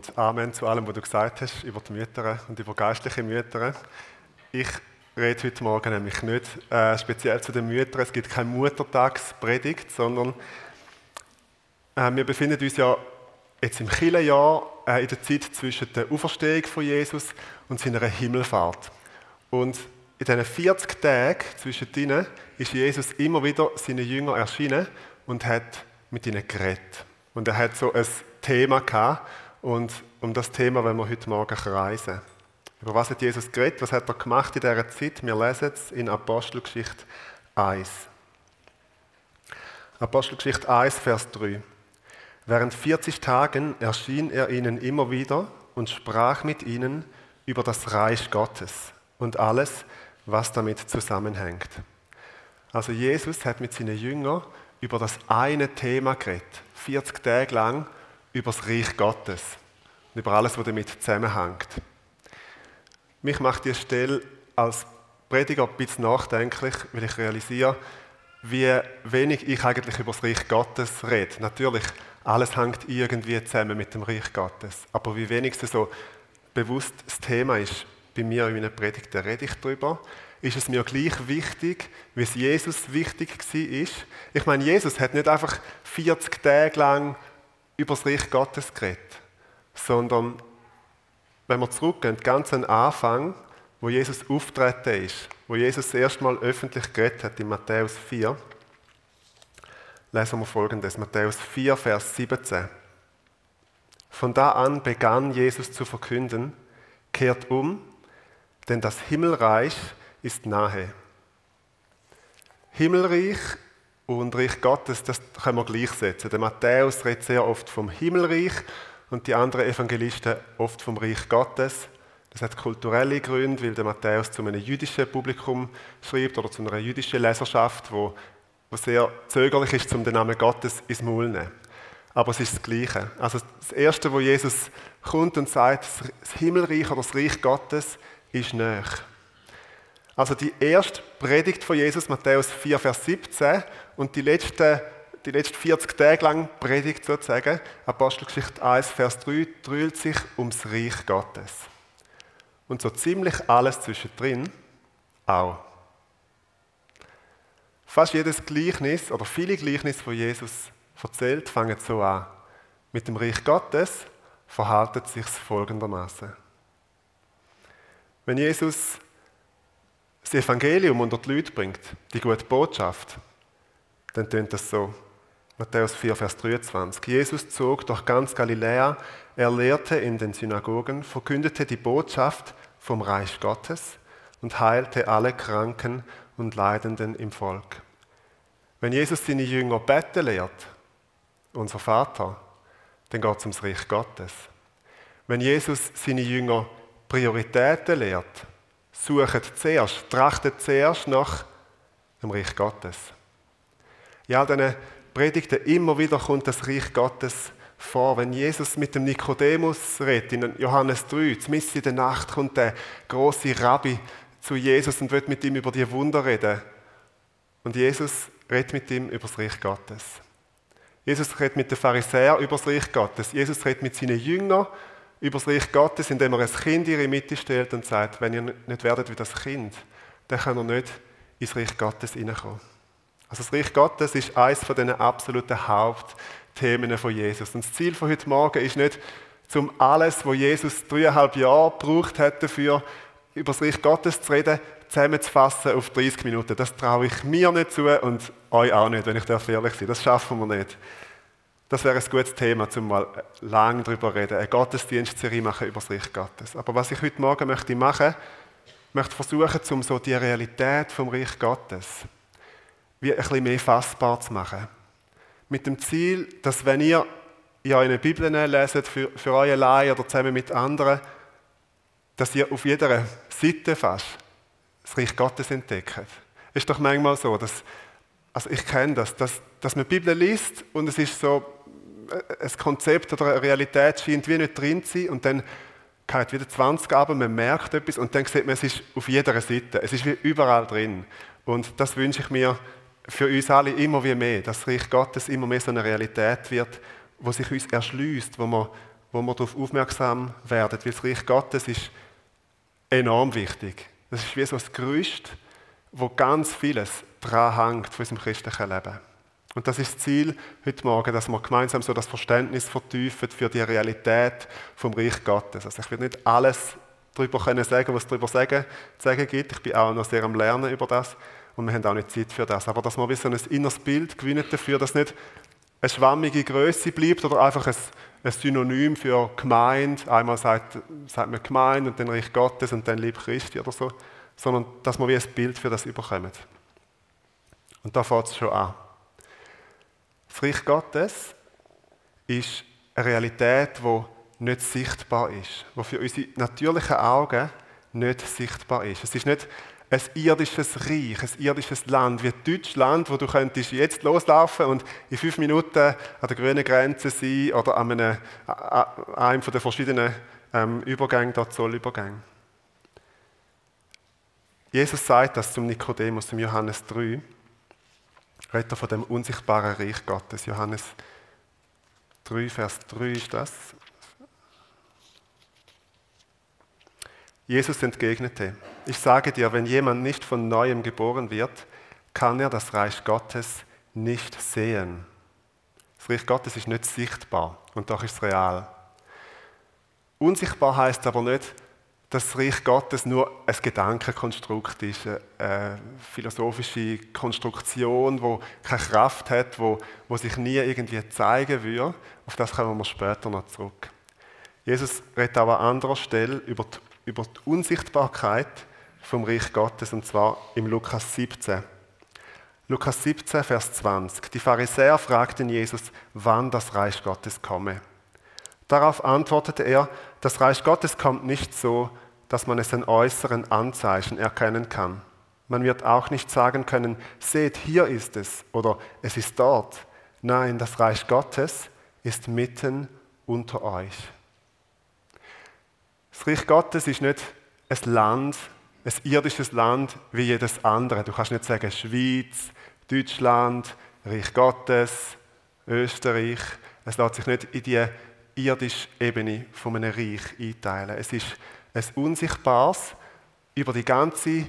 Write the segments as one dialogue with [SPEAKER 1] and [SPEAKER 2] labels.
[SPEAKER 1] und Amen zu allem, was du gesagt hast über die Mütter und über geistliche Mütter. Ich rede heute Morgen nämlich nicht äh, speziell zu den Müttern. Es gibt keine Muttertagspredigt, sondern äh, wir befinden uns ja jetzt im Kirchenjahr äh, in der Zeit zwischen der Auferstehung von Jesus und seiner Himmelfahrt. Und in diesen 40 Tagen zwischen ihnen ist Jesus immer wieder seinen Jüngern erschienen und hat mit ihnen geredet. Und er hat so ein Thema gehabt und um das Thema wollen wir heute Morgen reisen. Über was hat Jesus geredet? Was hat er gemacht in dieser Zeit? Wir lesen es in Apostelgeschichte 1. Apostelgeschichte 1, Vers 3. Während 40 Tagen erschien er ihnen immer wieder und sprach mit ihnen über das Reich Gottes und alles, was damit zusammenhängt. Also Jesus hat mit seinen Jüngern über das eine Thema geredet, 40 Tage lang über das Reich Gottes und über alles, was damit zusammenhängt. Mich macht diese Stelle als Prediger ein bisschen nachdenklich, weil ich realisiere, wie wenig ich eigentlich über das Reich Gottes rede. Natürlich, alles hängt irgendwie zusammen mit dem Reich Gottes. Aber wie wenig es so bewusst das Thema ist, bei mir in meinen Predigten rede ich darüber, ist es mir gleich wichtig, wie es Jesus wichtig war. Ich meine, Jesus hat nicht einfach 40 Tage lang über das Reich Gottes geredet, sondern wenn wir zurückgehen, ganz am Anfang, wo Jesus auftreten ist, wo Jesus das Mal öffentlich geredet hat, in Matthäus 4, lesen wir folgendes, Matthäus 4, Vers 17. Von da an begann Jesus zu verkünden, kehrt um, denn das Himmelreich ist nahe. Himmelreich und Reich Gottes, das können wir gleichsetzen. Der Matthäus redet sehr oft vom Himmelreich und die anderen Evangelisten oft vom Reich Gottes. Das hat kulturelle Gründe, weil der Matthäus zu einem jüdischen Publikum schreibt oder zu einer jüdischen Leserschaft, wo, wo sehr zögerlich ist, um den Namen Gottes ins Maul zu nehmen. Aber es ist das Gleiche. Also das Erste, wo Jesus kommt und sagt, das Himmelreich oder das Reich Gottes ist näher. Also die erste Predigt von Jesus, Matthäus 4, Vers 17, und die letzten, die letzten 40 Tage lang Predigt sozusagen, Apostelgeschichte 1, Vers 3, dreht sich ums Reich Gottes. Und so ziemlich alles zwischendrin auch. Fast jedes Gleichnis oder viele Gleichnisse von Jesus erzählt, fangen so an. Mit dem Reich Gottes verhaltet sich folgendermaßen. Wenn Jesus das Evangelium unter die Leute bringt, die gute Botschaft, dann tönt das so. Matthäus 4, Vers 23. Jesus zog durch ganz Galiläa, er lehrte in den Synagogen, verkündete die Botschaft vom Reich Gottes und heilte alle Kranken und Leidenden im Volk. Wenn Jesus seine Jünger beten lehrt, unser Vater, dann geht es ums Reich Gottes. Wenn Jesus seine Jünger Prioritäten lehrt, sucht zuerst, trachtet zuerst nach dem Reich Gottes. All diesen Predigten immer wieder kommt das Reich Gottes vor. Wenn Jesus mit dem Nikodemus redet, in Johannes 3, mitten in der Nacht kommt der große Rabbi zu Jesus und wird mit ihm über die Wunder reden. Und Jesus redet mit ihm über das Reich Gottes. Jesus redet mit den Pharisäern über das Reich Gottes. Jesus redet mit seinen Jüngern über das Reich Gottes, indem er ein Kind in ihre Mitte stellt und sagt, wenn ihr nicht werdet wie das Kind, dann könnt ihr nicht ins Reich Gottes hineinkommen. Also das Reich Gottes ist eines von den absoluten Hauptthemen von Jesus. Und das Ziel von heute Morgen ist nicht, um alles, was Jesus dreieinhalb Jahre gebraucht hat dafür, über das Reich Gottes zu reden, zusammenzufassen auf 30 Minuten. Das traue ich mir nicht zu und euch auch nicht, wenn ich ehrlich sein Das schaffen wir nicht. Das wäre ein gutes Thema, um mal lang darüber reden, eine Gottesdienstserie machen über das Reich Gottes. Aber was ich heute Morgen möchte machen, möchte versuchen, um so die Realität vom Reich Gottes wie ein bisschen mehr fassbar zu machen. Mit dem Ziel, dass wenn ihr in euren Bibeln leset, für, für euch allein oder zusammen mit anderen, dass ihr auf jeder Seite fast das Reich Gottes entdeckt. Ist doch manchmal so, dass, also ich kenne das, dass, dass man die Bibel liest und es ist so, ein Konzept oder eine Realität scheint wie nicht drin zu sein und dann geht wieder 20 aber man merkt etwas und dann sieht man, es ist auf jeder Seite, es ist wie überall drin. Und das wünsche ich mir für uns alle immer wie mehr, dass das Reich Gottes immer mehr so eine Realität wird, wo sich uns erschließt, wo wir wo wir darauf aufmerksam werden, weil das Reich Gottes ist enorm wichtig. Das ist wie so das Gerüst, wo ganz vieles dran hängt von unserem christlichen Leben. Und das ist das Ziel heute Morgen, dass wir gemeinsam so das Verständnis vertiefen für die Realität vom Reich Gottes. Also ich will nicht alles darüber können sagen, was es darüber sagen, zu sagen gibt. Ich bin auch noch sehr am Lernen über das und wir haben auch nicht Zeit für das. Aber dass wir wie so ein inneres Bild gewinnen dafür, dass nicht eine schwammige Größe bleibt oder einfach ein, ein Synonym für Gemeinde. Einmal sagt, sagt man Gemeinde und dann Reich Gottes und dann Lieb Christi oder so. Sondern dass wir wie ein Bild für das überkommen. Und da fängt es schon an. Das Reich Gottes ist eine Realität, die nicht sichtbar ist, die für unsere natürlichen Augen nicht sichtbar ist. Es ist nicht ein irdisches Reich, ein irdisches Land wie Deutschland, wo du könntest jetzt loslaufen und in fünf Minuten an der grünen Grenze sein oder an einem, an einem den verschiedenen ähm, Übergängen, dort Zollübergängen. Jesus sagt das zum Nikodemus, zum Johannes 3, redet er von dem unsichtbaren Reich Gottes. Johannes 3, Vers 3 ist das. Jesus entgegnete, ich sage dir, wenn jemand nicht von neuem geboren wird, kann er das Reich Gottes nicht sehen. Das Reich Gottes ist nicht sichtbar und doch ist es real. Unsichtbar heißt aber nicht, dass das Reich Gottes nur ein Gedankenkonstrukt ist, eine philosophische Konstruktion, wo keine Kraft hat, wo, wo sich nie irgendwie zeigen würde. Auf das kommen wir später noch zurück. Jesus redet aber an anderer Stelle über die über die Unsichtbarkeit vom Reich Gottes, und zwar im Lukas 17. Lukas 17, Vers 20. Die Pharisäer fragten Jesus, wann das Reich Gottes komme. Darauf antwortete er, das Reich Gottes kommt nicht so, dass man es an äußeren Anzeichen erkennen kann. Man wird auch nicht sagen können, seht, hier ist es oder es ist dort. Nein, das Reich Gottes ist mitten unter euch. Das Reich Gottes ist nicht ein Land, ein irdisches Land wie jedes andere. Du kannst nicht sagen Schweiz, Deutschland, Reich Gottes, Österreich. Es lässt sich nicht in die irdische Ebene von einem Reich einteilen. Es ist ein unsichtbares, über die ganze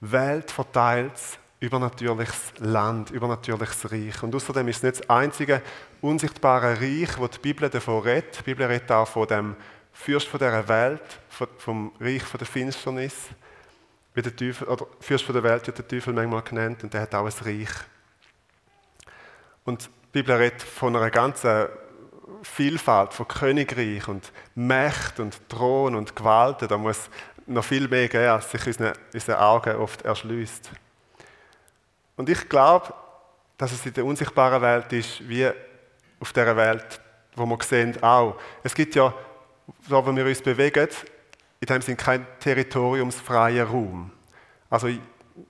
[SPEAKER 1] Welt verteiltes, übernatürliches Land, übernatürliches Reich. Und außerdem ist es nicht das einzige unsichtbare Reich, wo die Bibel davon redet. Die Bibel redet auch von dem Fürst von dieser Welt, vom Reich der Finsternis, wie der Teufel, oder Fürst der Welt wird der Teufel manchmal genannt, und der hat auch ein Reich. Und die Bibel redet von einer ganzen Vielfalt von Königreich und Mächt und Thron und Gewalten. Da muss noch viel mehr geben, als sich unsere, unsere Augen oft erschließt. Und ich glaube, dass es in der unsichtbaren Welt ist, wie auf der Welt, wo wir sehen, auch. Es gibt ja da wo wir uns bewegen, in dem sind kein territoriumsfreier Raum. Also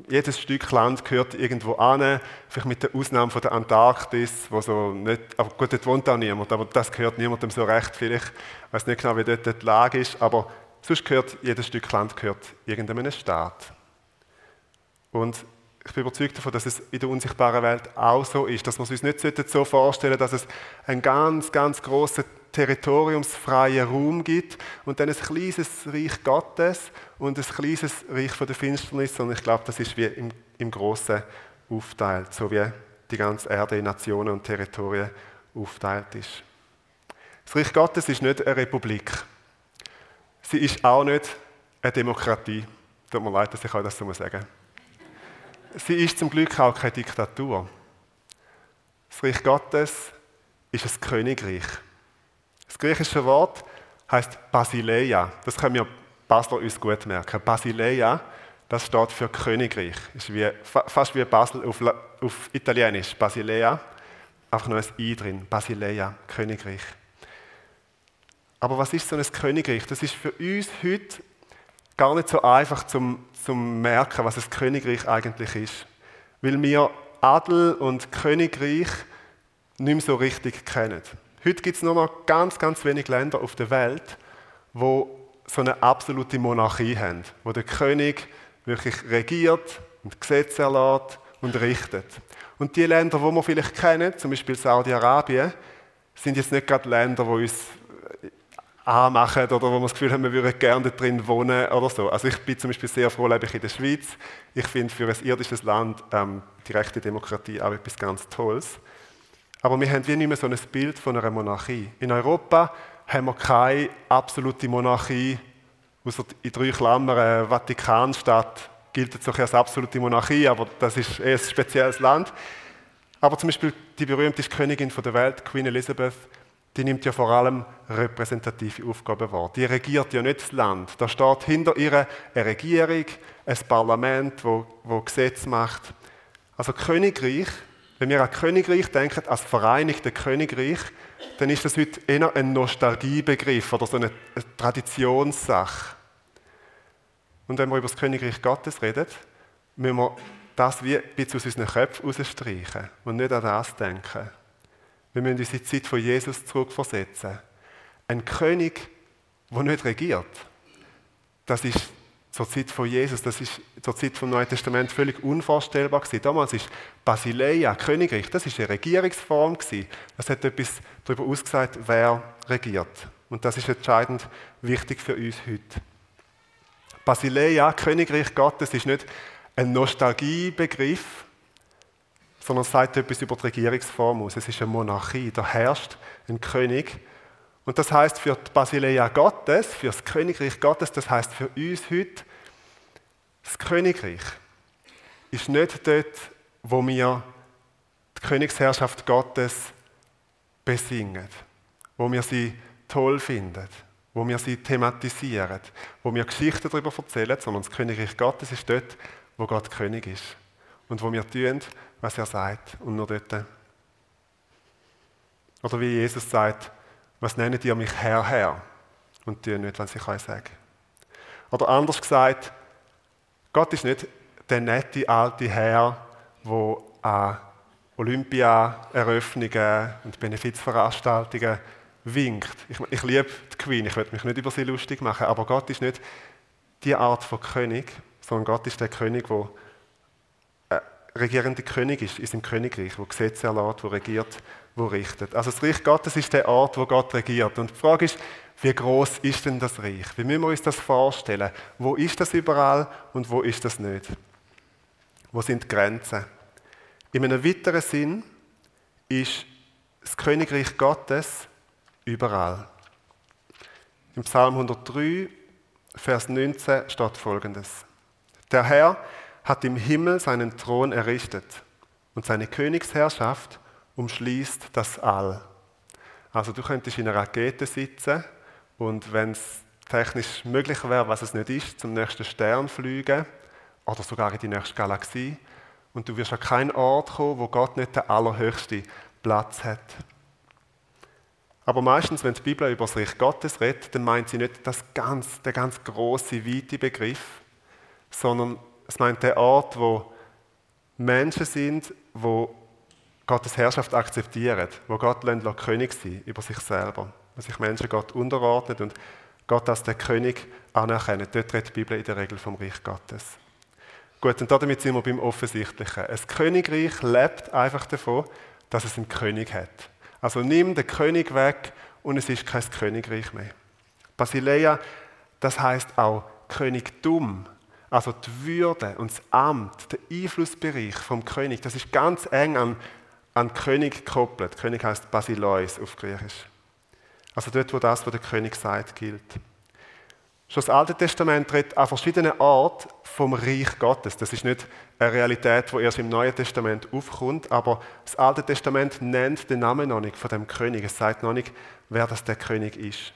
[SPEAKER 1] jedes Stück Land gehört irgendwo an, vielleicht mit der Ausnahme von der Antarktis, wo so nicht, aber gut, dort wohnt auch niemand, aber das gehört niemandem so recht vielleicht. Ich weiß nicht genau, wie dort die Lage ist, aber sonst gehört jedes Stück Land gehört irgendeinem Staat. Und ich bin überzeugt davon, dass es in der unsichtbaren Welt auch so ist, dass wir es uns nicht so vorstellen dass es einen ganz, ganz großen territoriumsfreien Raum gibt und dann ein kleines Reich Gottes und ein kleines Reich von der Finsternis. Und ich glaube, das ist wie im, im Großen aufteilt, so wie die ganze Erde in Nationen und Territorien aufteilt ist. Das Reich Gottes ist nicht eine Republik. Sie ist auch nicht eine Demokratie. Tut mir leid, dass ich euch das so sagen muss. Sie ist zum Glück auch keine Diktatur. Das Reich Gottes ist ein Königreich. Das griechische Wort heißt Basileia. Das können wir Basler uns gut merken. Basileia, das steht für Königreich. Ist wie, fast wie Basel auf, auf Italienisch. Basilea, einfach nur ein I drin. Basileia, Königreich. Aber was ist so ein Königreich? Das ist für uns heute gar nicht so einfach zum, zum merken, was ein Königreich eigentlich ist. Weil wir Adel und Königreich nicht mehr so richtig kennen. Heute gibt es nur noch ganz, ganz wenige Länder auf der Welt, wo so eine absolute Monarchie haben, wo der König wirklich regiert und Gesetze erlässt und richtet. Und die Länder, die wir vielleicht kennen, zum Beispiel Saudi-Arabien, sind jetzt nicht gerade Länder, die uns anmachen oder wo wir das Gefühl haben, wir würden gerne drin wohnen oder so. Also ich bin zum Beispiel sehr froh, lebe ich in der Schweiz. Ich finde für ein irdisches Land ähm, die rechte Demokratie auch etwas ganz Tolles. Aber wir haben wie nicht mehr so ein Bild von einer Monarchie. In Europa haben wir keine absolute Monarchie, außer in drei Klammern, Vatikanstadt gilt so als absolute Monarchie, aber das ist eher ein spezielles Land. Aber zum Beispiel die berühmteste Königin der Welt, Queen Elizabeth, die nimmt ja vor allem repräsentative Aufgaben wahr. Die regiert ja nicht das Land. Da steht hinter ihr eine Regierung, ein Parlament, wo, wo Gesetz macht. Also Königreich, wenn wir an Königreich denken, als Vereinigte Königreich, dann ist das heute eher ein Nostalgiebegriff oder so eine Traditionssache. Und wenn wir über das Königreich Gottes reden, müssen wir das wie ein bisschen aus unseren Köpfen rausstreichen und nicht an das denken. Wir müssen uns in die Zeit von Jesus zurückversetzen. Ein König, der nicht regiert, das ist zur Zeit von Jesus, das ist zur Zeit vom Neuen Testament völlig unvorstellbar gewesen. Damals ist Basileia, Königreich, das ist eine Regierungsform gewesen. Das hat etwas darüber ausgesagt, wer regiert. Und das ist entscheidend wichtig für uns heute. Basileia, Königreich Gottes, ist nicht ein Nostalgiebegriff, sondern sagt etwas über die Regierungsform aus. Es ist eine Monarchie, da herrscht ein König. Und das heißt für die Basileia Gottes, für das Königreich Gottes, das heißt für uns heute, das Königreich ist nicht dort, wo wir die Königsherrschaft Gottes besingen, wo wir sie toll finden, wo wir sie thematisieren, wo wir Geschichten darüber erzählen, sondern das Königreich Gottes ist dort, wo Gott König ist und wo wir tun, was er sagt und nur dort. Oder wie Jesus sagt, was nennt ihr mich Herr, Herr? Und tun nicht, was ich euch sage. Oder anders gesagt, Gott ist nicht der nette alte Herr, der an Olympia-Eröffnungen und Benefizveranstaltungen winkt. Ich, ich liebe die Queen, ich will mich nicht über sie lustig machen, aber Gott ist nicht die Art von König, sondern Gott ist der König, der regierende König ist in seinem Königreich, wo Gesetze erlässt, wo regiert, wo richtet. Also das Reich Gottes ist der Ort, wo Gott regiert. Und die Frage ist, wie groß ist denn das Reich? Wie müssen wir uns das vorstellen? Wo ist das überall und wo ist das nicht? Wo sind die Grenzen? In einem weiteren Sinn ist das Königreich Gottes überall. Im Psalm 103, Vers 19 steht folgendes. Der Herr hat im Himmel seinen Thron errichtet und seine Königsherrschaft umschließt das All. Also du könntest in einer Rakete sitzen und wenn es technisch möglich wäre, was es nicht ist, zum nächsten Stern fliegen oder sogar in die nächste Galaxie und du wirst an keinen Ort kommen, wo Gott nicht den allerhöchsten Platz hat. Aber meistens, wenn die Bibel über das Reich Gottes redet, dann meint sie nicht das ganz, der ganz große, weite Begriff, sondern es meint der Ort, wo Menschen sind, wo Gottes Herrschaft akzeptieren, wo Gott lässt, König sein über sich selber, wo sich Menschen Gott unterordnet und Gott als der König anerkennen. Dort redet die Bibel in der Regel vom Reich Gottes. Gut, und damit sind wir beim Offensichtlichen. Ein Königreich lebt einfach davon, dass es einen König hat. Also nimm den König weg und es ist kein Königreich mehr. Basileia, das heißt auch Königtum. Also die Würde und das Amt, der Einflussbereich vom König, das ist ganz eng an, an König gekoppelt. König heißt Basileus auf Griechisch. Also dort, wo das, was der König sagt, gilt. Schon das Alte Testament redet an verschiedenen Orten vom Reich Gottes. Das ist nicht eine Realität, die erst im Neuen Testament aufkommt, aber das Alte Testament nennt den Namen noch nicht von dem König. Es sagt noch nicht, wer das der König ist.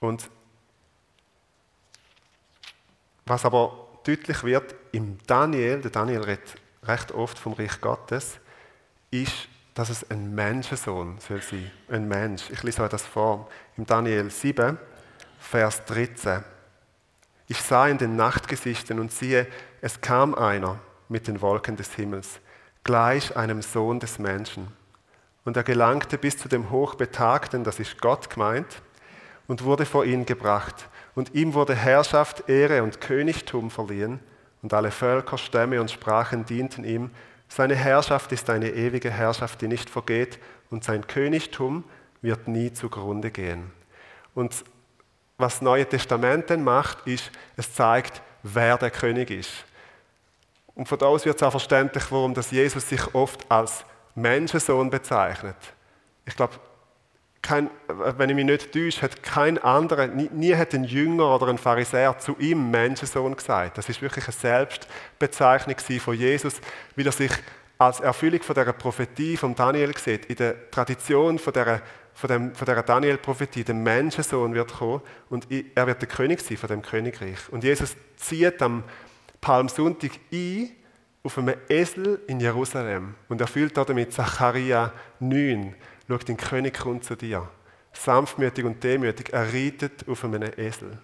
[SPEAKER 1] Und was aber deutlich wird im Daniel, der Daniel redet recht oft vom Reich Gottes, ist, dass es ein Menschensohn soll sein. Ein Mensch. Ich lese euch das vor. Im Daniel 7, Vers 13. Ich sah in den Nachtgesichten und siehe, es kam einer mit den Wolken des Himmels, gleich einem Sohn des Menschen. Und er gelangte bis zu dem Hochbetagten, das ist Gott gemeint, und wurde vor ihn gebracht. Und ihm wurde Herrschaft, Ehre und Königtum verliehen, und alle Völker, Stämme und Sprachen dienten ihm. Seine Herrschaft ist eine ewige Herrschaft, die nicht vergeht, und sein Königtum wird nie zugrunde gehen. Und was das Neue Testament dann macht, ist, es zeigt, wer der König ist. Und von da aus wird es auch verständlich, warum das Jesus sich oft als Menschensohn bezeichnet. Ich glaube, kein, wenn ich mich nicht täusche, hat kein anderer, nie, nie, hat ein Jünger oder ein Pharisäer zu ihm Menschensohn gesagt. Das ist wirklich eine Selbstbezeichnung von Jesus, wie er sich als Erfüllung von der Prophetie von Daniel sieht. In der Tradition von der, von dem, von der Daniel-Prophetie, der Menschensohn wird kommen und er wird der König sein von dem Königreich. Und Jesus zieht am Palmsonntag ein auf einem Esel in Jerusalem und erfüllt damit Zacharia 9 Schau, dein König kommt zu dir. Sanftmütig und demütig, er reitet auf einem Esel.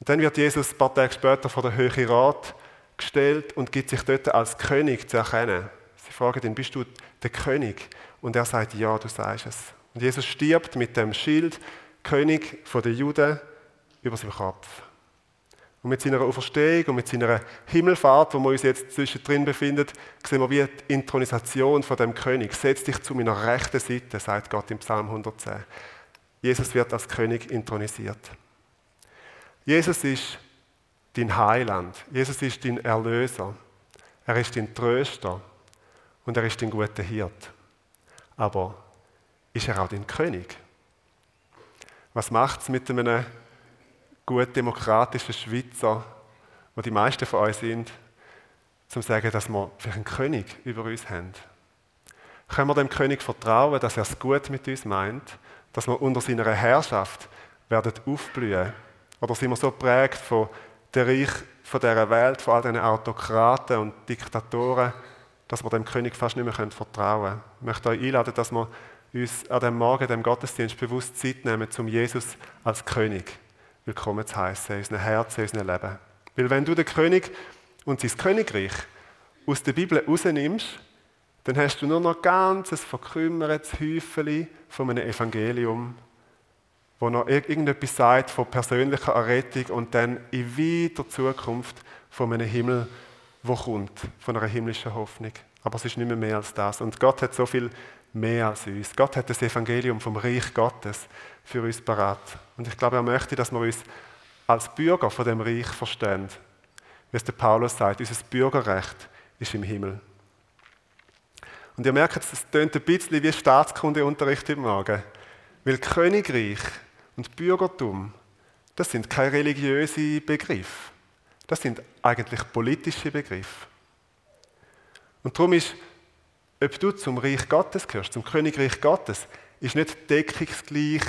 [SPEAKER 1] Und dann wird Jesus ein paar Tage später vor der Höhe Rat gestellt und gibt sich dort als König zu erkennen. Sie fragen ihn, bist du der König? Und er sagt, ja, du sagst es. Und Jesus stirbt mit dem Schild, König der Juden, über seinem Kopf. Und mit seiner Auferstehung und mit seiner Himmelfahrt, wo wir uns jetzt zwischendrin befinden, sehen wir wie die Intronisation von dem König. Setz dich zu meiner rechten Seite, sagt Gott im Psalm 110. Jesus wird als König intronisiert. Jesus ist dein Heiland. Jesus ist dein Erlöser. Er ist dein Tröster. Und er ist dein guter Hirt. Aber ist er auch dein König? Was macht es mit einem gut demokratischen Schweizer, wo die meisten von uns sind, zum zu sagen, dass wir vielleicht einen König über uns haben. Können wir dem König vertrauen, dass er es gut mit uns meint, dass wir unter seiner Herrschaft werden aufblühen? Oder sind wir so prägt von der Reich von dieser Welt, von all diesen Autokraten und Diktatoren, dass wir dem König fast nicht mehr vertrauen können? Ich möchte euch einladen, dass wir uns an dem Morgen, dem Gottesdienst bewusst Zeit nehmen, zum Jesus als König willkommen zu heißen in unserem Herzen, in unserem Leben. Weil wenn du den König und sein Königreich aus der Bibel rausnimmst, dann hast du nur noch ganz ein verkümmertes Häufchen von einem Evangelium, wo noch irgendetwas sagt von persönlicher Errettung und dann in weiter Zukunft von einem Himmel, wo kommt, von einer himmlischen Hoffnung. Aber es ist nicht mehr mehr als das. Und Gott hat so viel mehr als uns. Gott hat das Evangelium vom Reich Gottes für uns parat. Und ich glaube, er möchte, dass wir uns als Bürger von dem Reich verstehen. Wie es der Paulus sagt, unser Bürgerrecht ist im Himmel. Und ihr merkt, es tönt ein bisschen wie Staatskundeunterricht im Morgen. Weil Königreich und Bürgertum, das sind keine religiösen Begriffe. Das sind eigentlich politische Begriffe. Und darum ist ob du zum Reich Gottes gehörst, zum Königreich Gottes, ist nicht deckungsgleich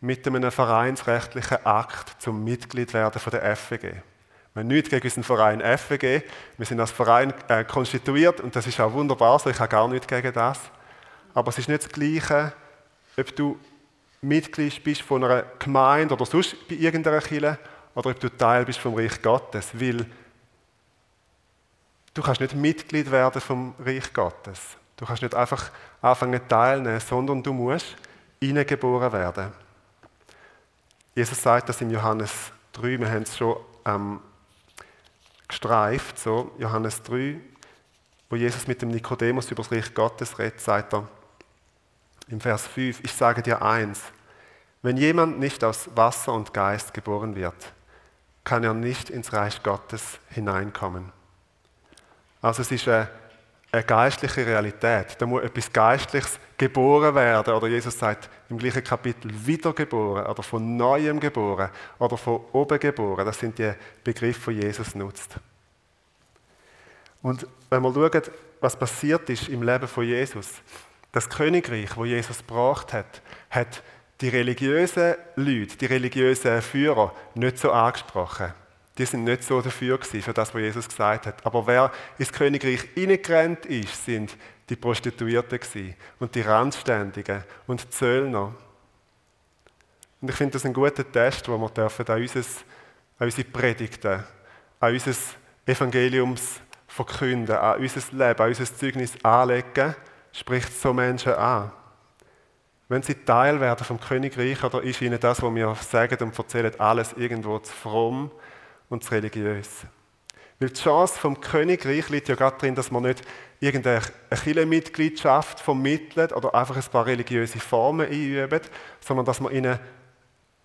[SPEAKER 1] mit einem vereinsrechtlichen Akt zum Mitglied werden von der FWG. Wir haben nichts gegen unseren Verein FWG. Wir sind als Verein äh, konstituiert und das ist auch wunderbar so. Ich habe gar nichts gegen das. Aber es ist nicht das Gleiche, ob du Mitglied bist von einer Gemeinde oder sonst bei irgendeiner Kirche oder ob du Teil bist vom Reich Gottes. Weil du kannst nicht Mitglied werden vom Reich Gottes. Du kannst nicht einfach anfangen teilnehmen, sondern du musst hineingeboren werden. Jesus sagt das in Johannes 3, wir haben es schon ähm, gestreift, so Johannes 3, wo Jesus mit dem Nikodemus über das Reich Gottes redet, sagt er im Vers 5, ich sage dir eins, wenn jemand nicht aus Wasser und Geist geboren wird, kann er nicht ins Reich Gottes hineinkommen. Also es ist eine eine geistliche Realität. Da muss etwas Geistliches geboren werden. Oder Jesus sagt im gleichen Kapitel wiedergeboren oder von neuem geboren oder von oben geboren. Das sind die Begriffe, die Jesus nutzt. Und wenn wir schauen, was passiert ist im Leben von Jesus, das Königreich, wo Jesus gebracht hat, hat die religiösen Leute, die religiösen Führer nicht so angesprochen die sind nicht so dafür gewesen, für das, was Jesus gesagt hat. Aber wer ins Königreich hineingerannt ist, sind die Prostituierten gewesen und die Randständigen und die Zöllner. Und ich finde das ein guter Test, wo wir dürfen an, unser, an unsere Predigten, an unser Evangeliums verkünden, an unser Leben, an unser Zeugnis anlegen, spricht so Menschen an. Wenn sie Teil werden vom Königreich, oder ist ihnen das, was wir sagen und erzählen, alles irgendwo zu fromm, und zu religiös. Weil die Chance vom Königreich liegt ja gerade darin, dass man nicht irgendeine Kirchenmitgliedschaft vermittelt oder einfach ein paar religiöse Formen einübt, sondern dass man ihnen,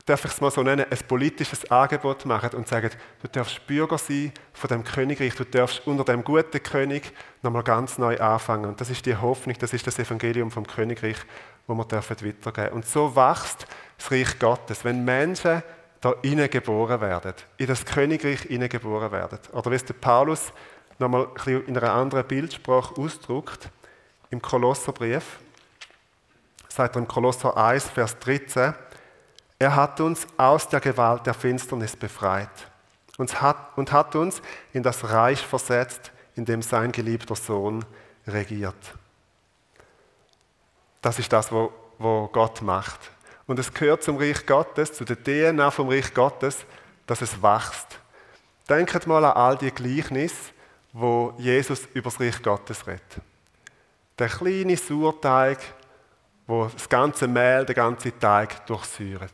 [SPEAKER 1] darf ich es mal so nennen, ein politisches Angebot macht und sagt, du darfst Bürger sein von dem Königreich, du darfst unter dem guten König nochmal ganz neu anfangen. Und das ist die Hoffnung, das ist das Evangelium vom Königreich, wo wir dürfen. Und so wächst das Reich Gottes, wenn Menschen da geboren werden, in das Königreich geboren werden. Oder wie es der Paulus nochmal in einer anderen Bildsprache ausdrückt, im Kolosserbrief, sagt er im Kolosser 1, Vers 13, er hat uns aus der Gewalt der Finsternis befreit und hat, und hat uns in das Reich versetzt, in dem sein geliebter Sohn regiert. Das ist das, was Gott macht. Und es gehört zum Reich Gottes, zu der DNA vom Reich Gottes, dass es wächst. Denkt mal an all die Gleichnisse, wo Jesus über das Reich Gottes redet. Der kleine Sauerteig, wo das ganze Mehl, der ganze Teig durchsäuert.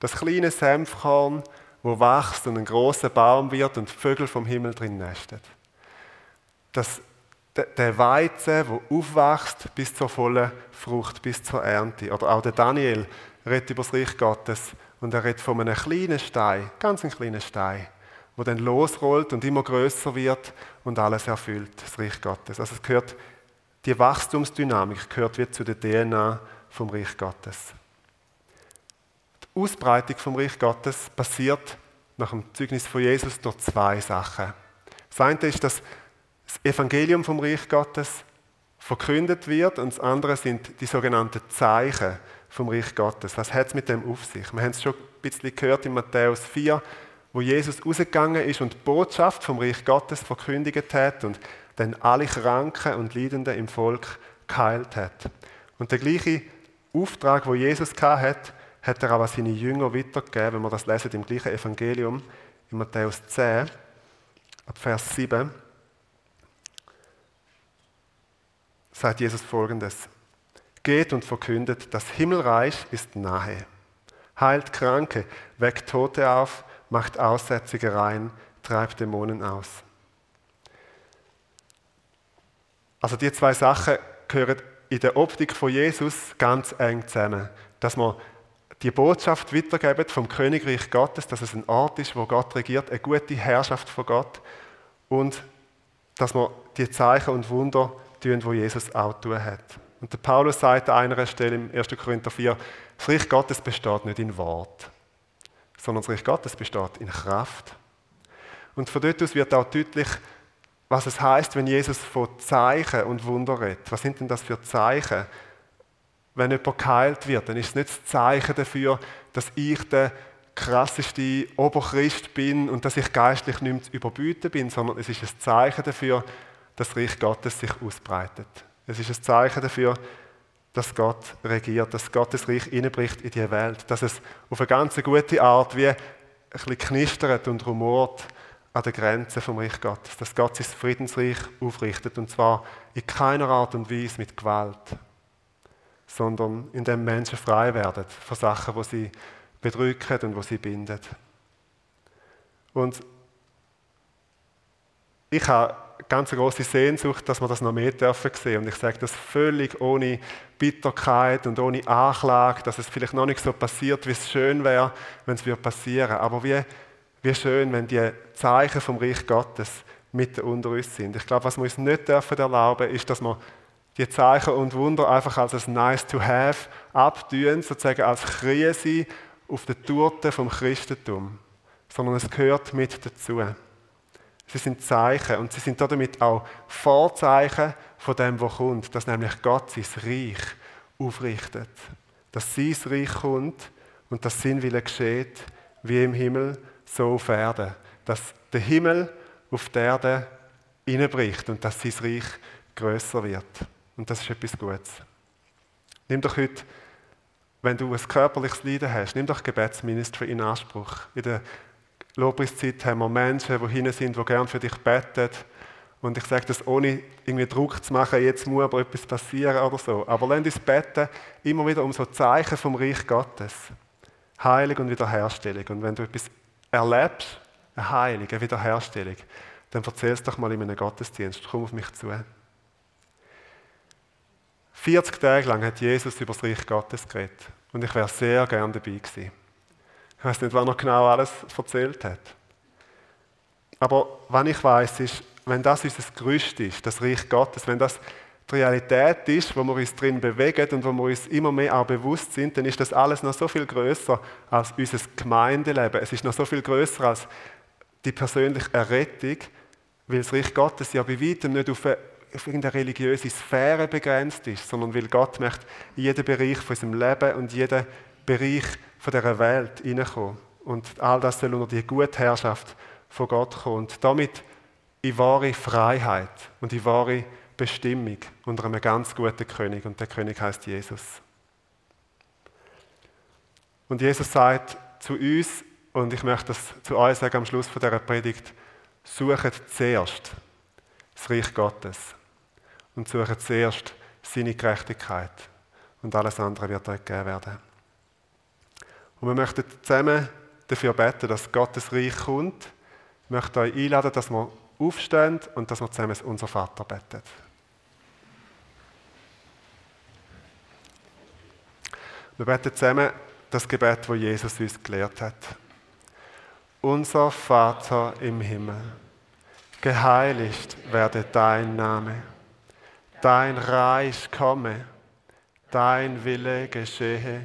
[SPEAKER 1] Das kleine Senfkorn, wo wächst und ein großer Baum wird und Vögel vom Himmel drin nestet. Das, der Weizen, wo aufwächst bis zur vollen Frucht, bis zur Ernte. Oder auch der Daniel redet über das Reich Gottes und er redet von einem kleinen Stein, ganz ein kleiner Stein, wo dann losrollt und immer größer wird und alles erfüllt, das Reich Gottes. Also es gehört, die Wachstumsdynamik gehört wie zu der DNA vom Reich Gottes. Die Ausbreitung vom Reich Gottes passiert nach dem Zeugnis von Jesus durch zwei Sachen. Das eine ist, dass das Evangelium vom Reich Gottes verkündet wird und das andere sind die sogenannten Zeichen vom Reich Gottes. Was hat es mit dem auf sich? Wir haben es schon ein bisschen gehört in Matthäus 4, wo Jesus rausgegangen ist und die Botschaft vom Reich Gottes verkündigt hat und dann alle Kranken und Leidenden im Volk geheilt hat. Und der gleiche Auftrag, wo Jesus hat, hat er auch an seine Jünger weitergegeben, wenn wir das lesen im gleichen Evangelium, in Matthäus 10, ab Vers 7, sagt Jesus folgendes. Geht und verkündet, das Himmelreich ist nahe. Heilt Kranke, weckt Tote auf, macht Aussätzige rein, treibt Dämonen aus. Also die zwei Sachen gehören in der Optik von Jesus ganz eng zusammen. Dass man die Botschaft weitergeben vom Königreich Gottes, dass es ein Ort ist, wo Gott regiert, eine gute Herrschaft von Gott und dass man die Zeichen und Wunder tun, wo Jesus auch tun hat. Und der Paulus sagt an einer Stelle im 1. Korinther 4, das Reich Gottes besteht nicht in Wort, sondern das Reich Gottes besteht in Kraft. Und von dort aus wird auch deutlich, was es heißt, wenn Jesus von Zeichen und Wunder redet. Was sind denn das für Zeichen? Wenn jemand geheilt wird, dann ist es nicht das Zeichen dafür, dass ich der krasseste Oberchrist bin und dass ich geistlich nicht mehr überbieten bin, sondern es ist ein Zeichen dafür, das Reich Gottes sich ausbreitet. Es ist ein Zeichen dafür, dass Gott regiert, dass Gottes Reich hineinbricht in die Welt, dass es auf eine ganz gute Art wie ein bisschen knistert und rumort an den Grenzen vom Reich Gottes, dass Gott sein Friedensreich aufrichtet und zwar in keiner Art und Weise mit Gewalt, sondern indem Menschen frei werden von Sachen, wo sie bedrücken und wo sie binden. Und ich habe ganz große Sehnsucht, dass wir das noch mehr dürfen sehen. Und ich sage das völlig ohne Bitterkeit und ohne Anklage, dass es vielleicht noch nicht so passiert, wie es schön wäre, wenn es passieren würde. Aber wie, wie schön, wenn die Zeichen vom Reich Gottes mitten unter uns sind. Ich glaube, was wir uns nicht dürfen erlauben, ist, dass wir die Zeichen und Wunder einfach als ein nice to have abtun, sozusagen als Krise auf der Torte vom Christentum, sondern es gehört mit dazu. Sie sind Zeichen und sie sind damit auch Vorzeichen von dem, was kommt, dass nämlich Gott sein Reich aufrichtet. Dass sein Reich kommt und dass sein Wille geschieht, wie im Himmel, so auf Erden. Dass der Himmel auf die Erde hineinbricht und dass sein Reich größer wird. Und das ist etwas Gutes. Nimm doch heute, wenn du ein körperliches Leiden hast, nimm doch Gebetsministry in Anspruch. In der Lobpreiszeit haben wir Menschen, die hinten sind, die gerne für dich beten. Und ich sage das ohne irgendwie Druck zu machen, jetzt muss aber etwas passieren oder so. Aber lasst uns beten immer wieder um so Zeichen vom Reich Gottes. Heilung und Wiederherstellung. Und wenn du etwas erlebst, eine Heilung, eine Wiederherstellung, dann erzähl es doch mal in einem Gottesdienst. Komm auf mich zu. 40 Tage lang hat Jesus über das Reich Gottes geredet. Und ich wäre sehr gern dabei gewesen. Ich weiß nicht, wann er genau alles erzählt hat. Aber was ich weiß, ist, wenn das unser Gerüst ist, das Reich Gottes, wenn das die Realität ist, wo wir uns drin bewegen und wo wir uns immer mehr auch bewusst sind, dann ist das alles noch so viel größer als unser Gemeindeleben. Es ist noch so viel größer als die persönliche Errettung, weil das Reich Gottes ja bei weitem nicht auf eine, irgendeine religiöse Sphäre begrenzt ist, sondern weil Gott möchte jeden Bereich von unserem Leben und jeden Bereich von dieser Welt hineinkommen. Und all das soll unter die gute Herrschaft von Gott kommen. Und damit in wahre Freiheit und in wahre Bestimmung unter einem ganz guten König. Und der König heißt Jesus. Und Jesus sagt zu uns, und ich möchte das zu euch sagen am Schluss von dieser Predigt, sucht zuerst das Reich Gottes und sucht zuerst seine Gerechtigkeit und alles andere wird euch gegeben werden. Und wir möchten zusammen dafür beten, dass Gottes Reich kommt. Ich möchte euch einladen, dass wir aufstehen und dass wir zusammen unser Vater beten. Wir beten zusammen das Gebet, das Jesus uns gelehrt hat. Unser Vater im Himmel, geheiligt werde dein Name, dein Reich komme, dein Wille geschehe,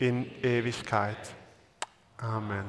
[SPEAKER 1] in Ewigkeit. Amen.